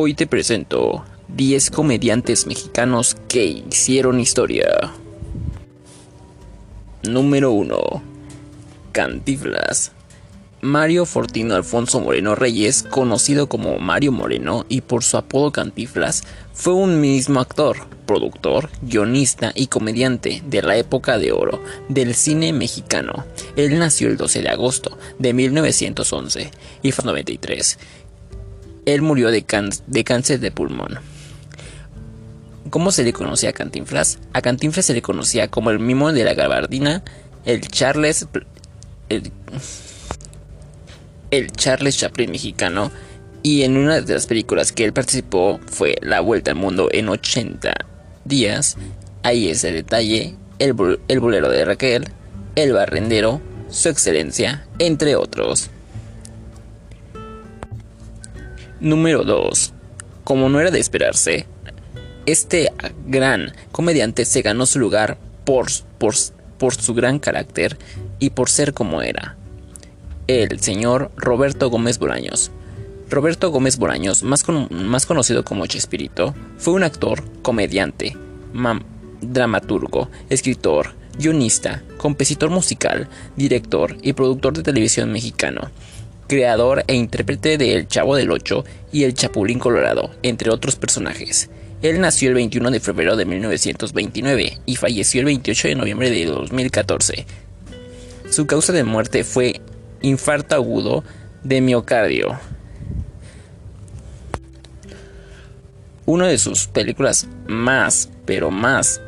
Hoy te presento 10 comediantes mexicanos que hicieron historia. Número 1. Cantiflas. Mario Fortino Alfonso Moreno Reyes, conocido como Mario Moreno y por su apodo Cantiflas, fue un mismo actor, productor, guionista y comediante de la época de oro del cine mexicano. Él nació el 12 de agosto de 1911 y fue 93 él murió de, cáncer de pulmón. ¿Cómo se le conocía a Cantinflas? A Cantinflas se le conocía como el mimo de la gabardina, el Charles... El, Charles Chaplin mexicano. Y en una de las películas que él participó fue La Vuelta al Mundo en 80 días. Ahí detalle, el, el bolero de Raquel, El Barrendero, Su Excelencia, entre otros. Número 2. Como no era de esperarse, este gran comediante se ganó su lugar por, su gran carácter y por ser como era. El señor Roberto Gómez Bolaños. Roberto Gómez Bolaños, más, más conocido como Chespirito, fue un actor, comediante, dramaturgo, escritor, guionista, compositor musical, director y productor de televisión mexicano creador e intérprete de El Chavo del Ocho y El Chapulín Colorado, entre otros personajes. Él nació el 21 de febrero de 1929 y falleció el 28 de noviembre de 2014. Su causa de muerte fue infarto agudo de miocardio. Una de sus películas más, pero más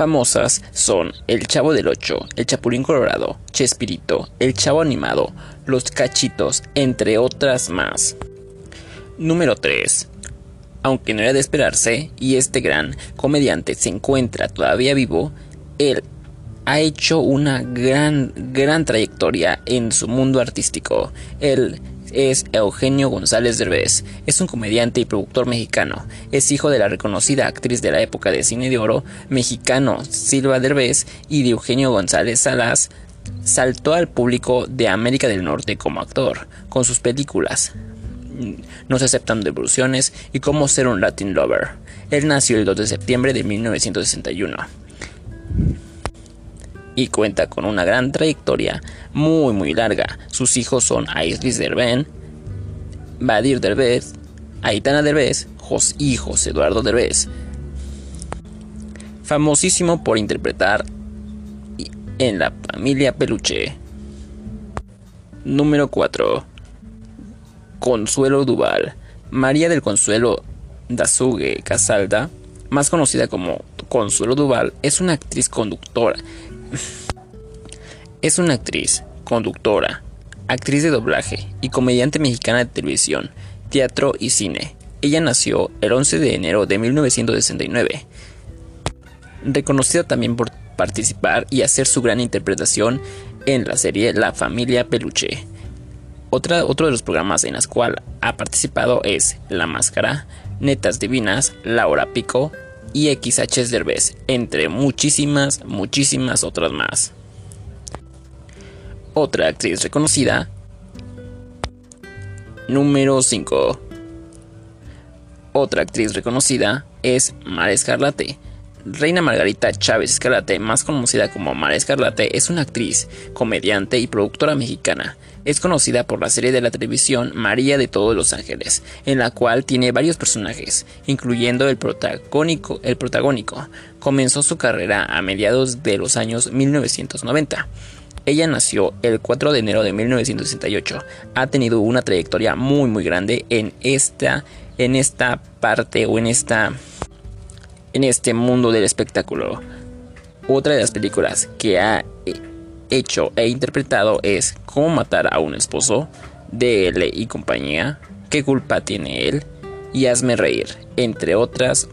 famosas son El Chavo del Ocho, El Chapulín Colorado, Chespirito, El Chavo Animado, Los Cachitos, entre otras más. Número 3. Aunque no era de esperarse, y este gran comediante se encuentra todavía vivo, él ha hecho una gran, gran trayectoria en su mundo artístico. Él es Eugenio González Derbez. Es un comediante y productor mexicano. Es hijo de la reconocida actriz de la época de cine de oro mexicano Silva Derbez y de Eugenio González Salas. Saltó al público de América del Norte como actor, con sus películas No se aceptan devoluciones y Cómo ser un Latin Lover. Él nació el 2 de septiembre de 1961 y cuenta con una gran trayectoria muy muy larga. Sus hijos son Aislis Derben, Badir Derbez, Aitana Derbez y José Eduardo Derbez. Famosísimo por interpretar en la familia Peluche. Número 4. Consuelo Duval. María del Consuelo Dazugue Casalda, más conocida como Consuelo Duval, es una actriz conductora es una actriz, conductora, actriz de doblaje y comediante mexicana de televisión, teatro y cine. Ella nació el 11 de enero de 1969. Reconocida también por participar y hacer su gran interpretación en la serie La familia Peluche. Otra, otro de los programas en los cuales ha participado es La Máscara, Netas Divinas, Laura Pico y XH Derbez, entre muchísimas, muchísimas otras más. Otra actriz reconocida. Número 5. Otra actriz reconocida es Mara Escarlate. Reina Margarita Chávez Escarlate, más conocida como Mara Escarlate, es una actriz, comediante y productora mexicana. Es conocida por la serie de la televisión María de todos los ángeles, en la cual tiene varios personajes, incluyendo el protagónico. El. Comenzó su carrera a mediados de los años 1990. Ella nació el 4 de enero de 1968. Ha tenido una trayectoria muy muy grande en esta en esta parte o en esta en este mundo del espectáculo. Otra de las películas que ha hecho e interpretado es Cómo matar a un esposo, DL y compañía, ¿Qué culpa tiene él? y Hazme reír, entre otras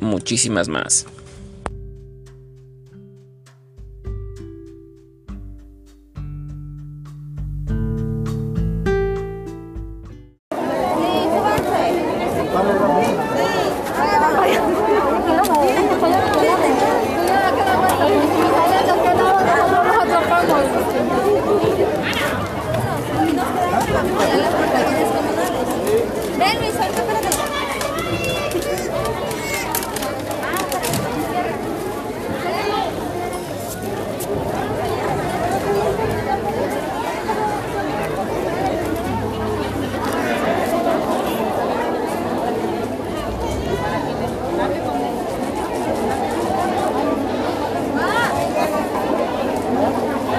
muchísimas más.